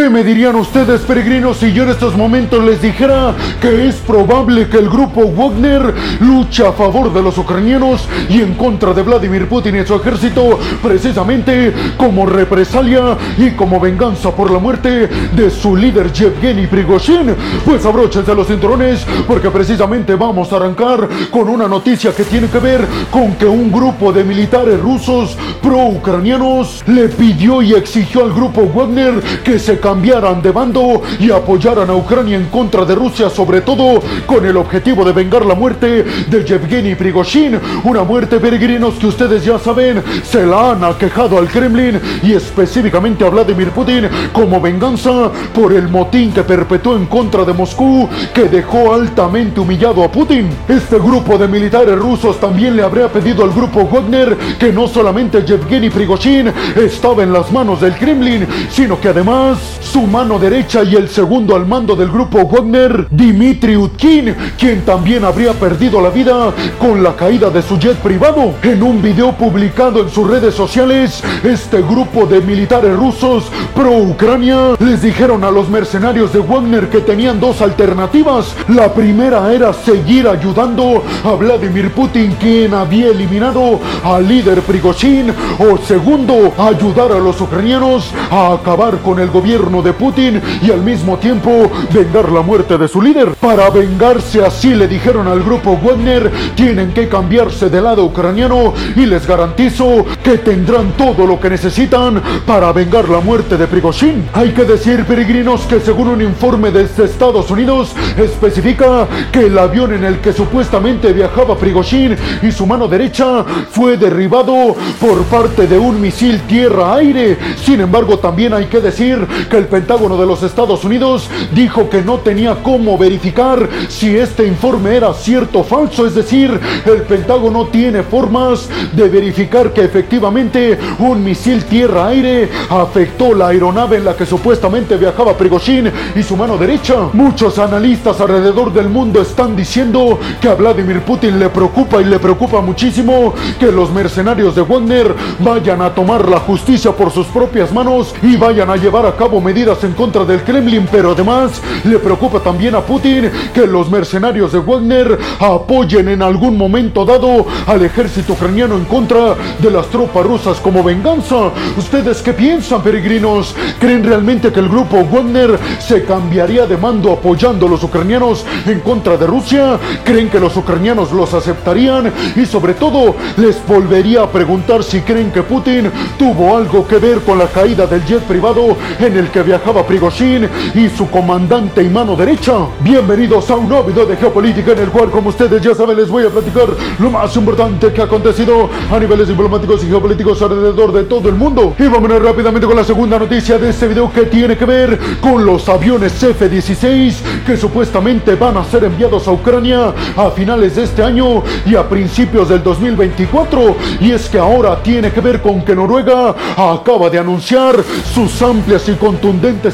¿Qué me dirían ustedes, peregrinos, si yo en estos momentos les dijera que es probable que el grupo Wagner luche a favor de los ucranianos y en contra de Vladimir Putin y su ejército, precisamente como represalia y como venganza por la muerte de su líder Yevgeny Prigozhin? Pues abróchense los cinturones porque precisamente vamos a arrancar con una noticia que tiene que ver con que un grupo de militares rusos pro-ucranianos le pidió y exigió al grupo Wagner que se cambiaran de bando y apoyaran a Ucrania en contra de Rusia, sobre todo con el objetivo de vengar la muerte de Yevgeny Prigozhin, una muerte peregrinos que ustedes ya saben se la han aquejado al Kremlin y específicamente a Vladimir Putin como venganza por el motín que perpetuó en contra de Moscú que dejó altamente humillado a Putin. Este grupo de militares rusos también le habría pedido al grupo Wagner que no solamente Yevgeny Prigozhin estaba en las manos del Kremlin, sino que además su mano derecha y el segundo al mando del grupo Wagner, Dmitry Utkin, quien también habría perdido la vida con la caída de su jet privado. En un video publicado en sus redes sociales, este grupo de militares rusos pro-Ucrania les dijeron a los mercenarios de Wagner que tenían dos alternativas. La primera era seguir ayudando a Vladimir Putin, quien había eliminado al líder Prigozhin, o segundo, ayudar a los ucranianos a acabar con el gobierno de Putin y al mismo tiempo vengar la muerte de su líder. Para vengarse así le dijeron al grupo Wagner, tienen que cambiarse del lado ucraniano y les garantizo que tendrán todo lo que necesitan para vengar la muerte de Prigozhin. Hay que decir, peregrinos, que según un informe desde Estados Unidos, especifica que el avión en el que supuestamente viajaba Prigozhin y su mano derecha fue derribado por parte de un misil tierra-aire. Sin embargo, también hay que decir que el Pentágono de los Estados Unidos dijo que no tenía cómo verificar si este informe era cierto o falso. Es decir, el Pentágono tiene formas de verificar que efectivamente un misil tierra-aire afectó la aeronave en la que supuestamente viajaba Prigozhin y su mano derecha. Muchos analistas alrededor del mundo están diciendo que a Vladimir Putin le preocupa y le preocupa muchísimo que los mercenarios de Wagner vayan a tomar la justicia por sus propias manos y vayan a llevar a cabo medidas en contra del Kremlin, pero además le preocupa también a Putin que los mercenarios de Wagner apoyen en algún momento dado al ejército ucraniano en contra de las tropas rusas como venganza. ¿Ustedes qué piensan, peregrinos? ¿Creen realmente que el grupo Wagner se cambiaría de mando apoyando a los ucranianos en contra de Rusia? ¿Creen que los ucranianos los aceptarían? Y sobre todo, les volvería a preguntar si creen que Putin tuvo algo que ver con la caída del jet privado en el que viajaba Prigozhin y su comandante y mano derecha. Bienvenidos a un nuevo video de geopolítica en el cual, como ustedes ya saben, les voy a platicar lo más importante que ha acontecido a niveles diplomáticos y geopolíticos alrededor de todo el mundo. Y vámonos rápidamente con la segunda noticia de este video que tiene que ver con los aviones F-16 que supuestamente van a ser enviados a Ucrania a finales de este año y a principios del 2024. Y es que ahora tiene que ver con que Noruega acaba de anunciar sus amplias y contundentes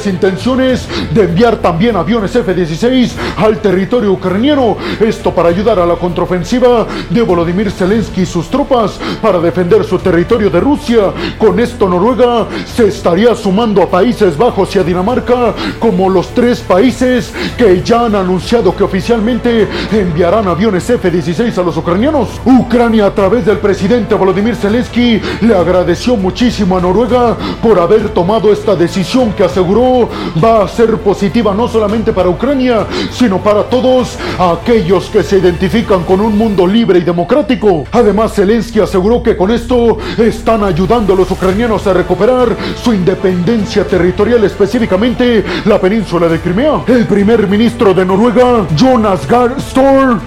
intenciones de enviar también aviones F-16 al territorio ucraniano. Esto para ayudar a la contraofensiva de Volodymyr Zelensky y sus tropas para defender su territorio de Rusia. Con esto Noruega se estaría sumando a Países Bajos y a Dinamarca como los tres países que ya han anunciado que oficialmente enviarán aviones F-16 a los ucranianos. Ucrania a través del presidente Volodymyr Zelensky le agradeció muchísimo a Noruega por haber tomado esta decisión que aseguró va a ser positiva no solamente para Ucrania, sino para todos aquellos que se identifican con un mundo libre y democrático. Además, Zelensky aseguró que con esto están ayudando a los ucranianos a recuperar su independencia territorial, específicamente la península de Crimea. El primer ministro de Noruega, Jonas Gahr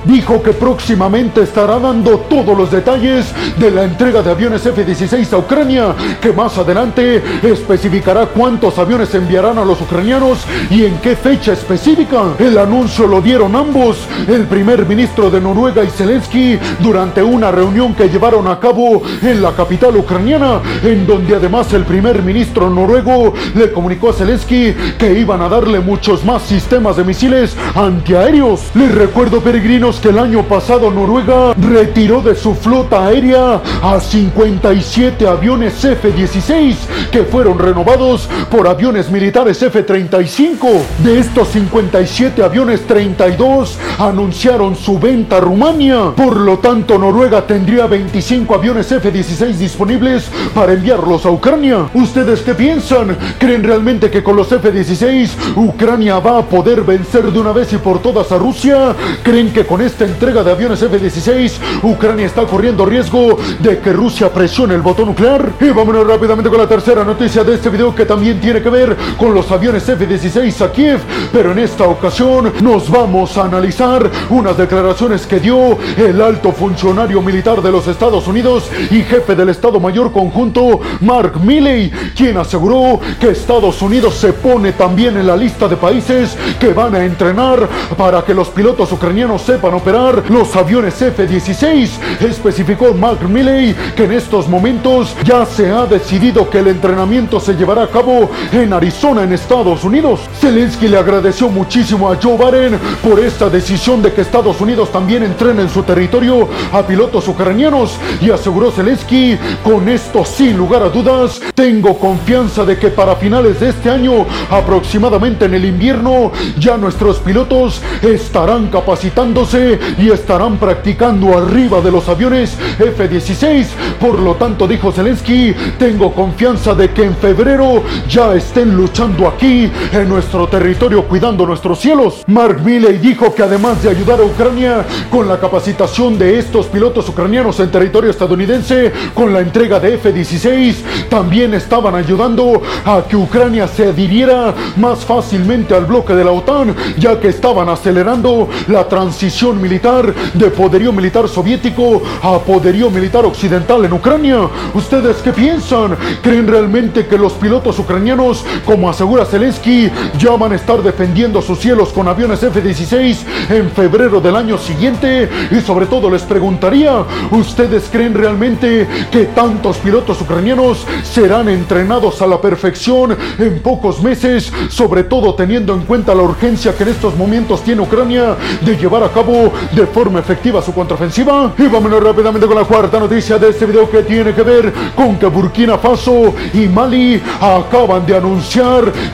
dijo que próximamente estará dando todos los detalles de la entrega de aviones F-16 a Ucrania, que más adelante especificará cuántos aviones enviarán a los ucranianos y en qué fecha específica. El anuncio lo dieron ambos, el primer ministro de Noruega y Zelensky, durante una reunión que llevaron a cabo en la capital ucraniana, en donde además el primer ministro noruego le comunicó a Zelensky que iban a darle muchos más sistemas de misiles antiaéreos. Les recuerdo, peregrinos, que el año pasado Noruega retiró de su flota aérea a 57 aviones F-16 que fueron renovados por aviones aviones militares F-35. De estos 57 aviones, 32 anunciaron su venta a Rumania. Por lo tanto, Noruega tendría 25 aviones F-16 disponibles para enviarlos a Ucrania. ¿Ustedes qué piensan? ¿Creen realmente que con los F-16 Ucrania va a poder vencer de una vez y por todas a Rusia? ¿Creen que con esta entrega de aviones F-16 Ucrania está corriendo riesgo de que Rusia presione el botón nuclear? Y vámonos rápidamente con la tercera noticia de este video que también tiene que ver con los aviones F-16 a Kiev, pero en esta ocasión nos vamos a analizar unas declaraciones que dio el alto funcionario militar de los Estados Unidos y jefe del Estado Mayor Conjunto, Mark Milley, quien aseguró que Estados Unidos se pone también en la lista de países que van a entrenar para que los pilotos ucranianos sepan operar los aviones F-16. Especificó Mark Milley que en estos momentos ya se ha decidido que el entrenamiento se llevará a cabo en Arizona, en Estados Unidos. Zelensky le agradeció muchísimo a Joe Biden por esta decisión de que Estados Unidos también entrene en su territorio a pilotos ucranianos y aseguró Zelensky, con esto sin lugar a dudas, tengo confianza de que para finales de este año, aproximadamente en el invierno, ya nuestros pilotos estarán capacitándose y estarán practicando arriba de los aviones F-16. Por lo tanto, dijo Zelensky, tengo confianza de que en febrero ya luchando aquí en nuestro territorio cuidando nuestros cielos. Mark Milley dijo que además de ayudar a Ucrania con la capacitación de estos pilotos ucranianos en territorio estadounidense con la entrega de F-16, también estaban ayudando a que Ucrania se adhiriera más fácilmente al bloque de la OTAN, ya que estaban acelerando la transición militar de poderío militar soviético a poderío militar occidental en Ucrania. ¿Ustedes qué piensan? ¿Creen realmente que los pilotos ucranianos, como asegura Zelensky, ya van a estar defendiendo sus cielos con aviones F-16 en febrero del año siguiente? Y sobre todo les preguntaría, ¿ustedes creen realmente que tantos pilotos ucranianos serán entrenados a la perfección en pocos meses, sobre todo teniendo en cuenta la urgencia que en estos momentos tiene Ucrania de llevar a cabo de forma efectiva su contraofensiva? Y vámonos rápidamente con la cuarta noticia de este video que tiene que ver con que Burkina Faso y Mali acaban de anunciar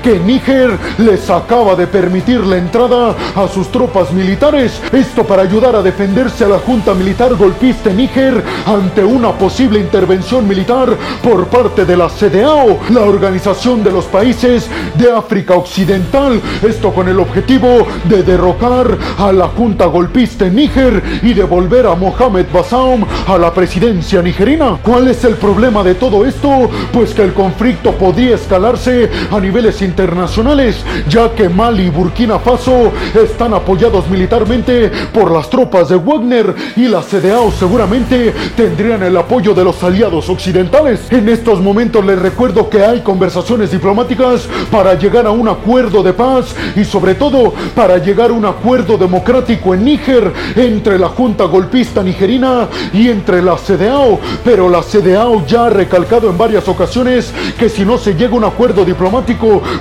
que Níger les acaba de permitir la entrada a sus tropas militares. Esto para ayudar a defenderse a la junta militar golpista en Níger ante una posible intervención militar por parte de la CDAO, la Organización de los Países de África Occidental. Esto con el objetivo de derrocar a la junta golpista en Níger y devolver a Mohamed Bazoum a la presidencia nigerina. ¿Cuál es el problema de todo esto? Pues que el conflicto podría escalarse a niveles internacionales, ya que Mali y Burkina Faso están apoyados militarmente por las tropas de Wagner y la CDAO seguramente tendrían el apoyo de los aliados occidentales. En estos momentos les recuerdo que hay conversaciones diplomáticas para llegar a un acuerdo de paz y sobre todo para llegar a un acuerdo democrático en Níger entre la junta golpista nigerina y entre la CDAO. Pero la CDAO ya ha recalcado en varias ocasiones que si no se llega a un acuerdo diplomático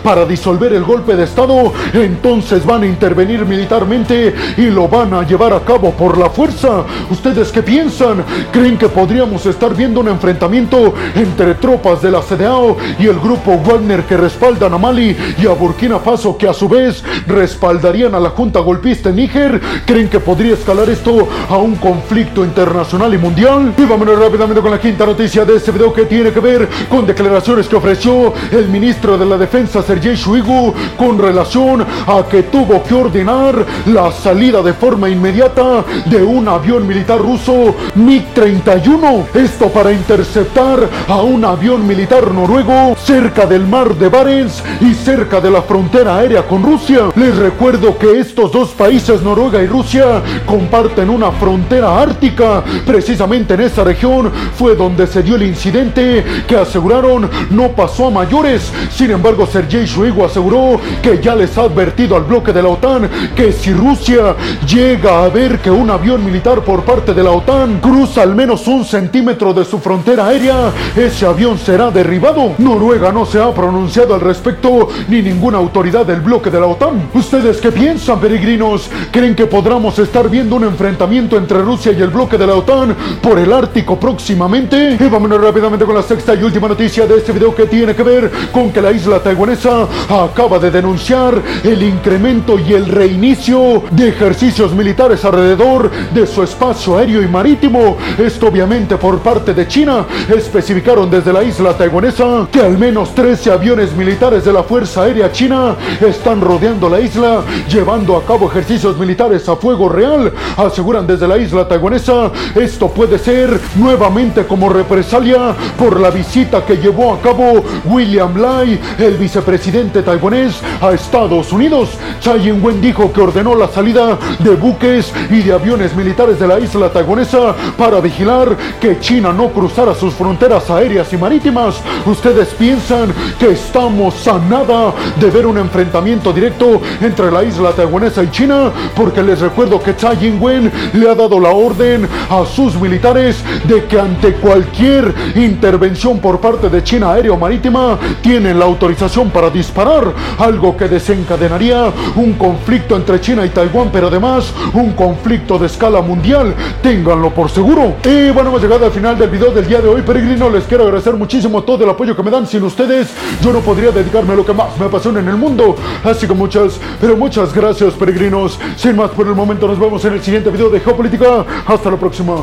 para disolver el golpe de Estado, entonces van a intervenir militarmente y lo van a llevar a cabo por la fuerza. ¿Ustedes qué piensan? ¿Creen que podríamos estar viendo un enfrentamiento entre tropas de la CDAO y el grupo Wagner que respaldan a Mali y a Burkina Faso que a su vez respaldarían a la junta golpista en Níger? ¿Creen que podría escalar esto a un conflicto internacional y mundial? Y vámonos rápidamente con la quinta noticia de este video que tiene que ver con declaraciones que ofreció el ministro de la Defensa Sergei Shoigu con relación a que tuvo que ordenar la salida de forma inmediata de un avión militar ruso MiG-31. Esto para interceptar a un avión militar noruego cerca del mar de Barents y cerca de la frontera aérea con Rusia. Les recuerdo que estos dos países, Noruega y Rusia, comparten una frontera ártica. Precisamente en esa región fue donde se dio el incidente que aseguraron no pasó a mayores. Sin embargo, Sergei Shoigu aseguró que ya les ha advertido al bloque de la OTAN que si Rusia llega a ver que un avión militar por parte de la OTAN cruza al menos un centímetro de su frontera aérea, ese avión será derribado. Noruega no se ha pronunciado al respecto ni ninguna autoridad del bloque de la OTAN. ¿Ustedes qué piensan, peregrinos? ¿Creen que podamos estar viendo un enfrentamiento entre Rusia y el bloque de la OTAN por el Ártico próximamente? Y vámonos rápidamente con la sexta y última noticia de este video que tiene que ver con que la isla taiwanesa acaba de denunciar el incremento y el reinicio de ejercicios militares alrededor de su espacio aéreo y marítimo. Esto obviamente por parte de China. Especificaron desde la isla taiwanesa que al menos 13 aviones militares de la Fuerza Aérea China están rodeando la isla, llevando a cabo ejercicios militares a fuego real. Aseguran desde la isla taiwanesa, esto puede ser nuevamente como represalia por la visita que llevó a cabo William Lai, el vicepresidente taiwanés, a Estados Unidos. Tsai Ing-wen dijo que ordenó la salida de buques y de aviones militares de la isla taiwanesa para vigilar que China no cruzara sus fronteras aéreas y marítimas. Ustedes piensan que estamos a nada de ver un enfrentamiento directo entre la isla taiwanesa y China, porque les recuerdo que Tsai Ing-wen le ha dado la orden a sus militares de que ante cualquier intervención por parte de China aéreo marítima tienen la autorización para disparar, algo que desencadenaría un conflicto entre China y Taiwán, pero además un conflicto de escala mundial. Ténganlo por seguro. Y bueno, hemos llegado al final del video del día de hoy, peregrino. Les quiero agradecer muchísimo todo el apoyo que me dan. Sin ustedes, yo no podría dedicarme a lo que más me apasiona en el mundo. Así que muchas, pero muchas gracias, peregrinos. Sin más por el momento, nos vemos en el siguiente video de Geopolítica. Hasta la próxima.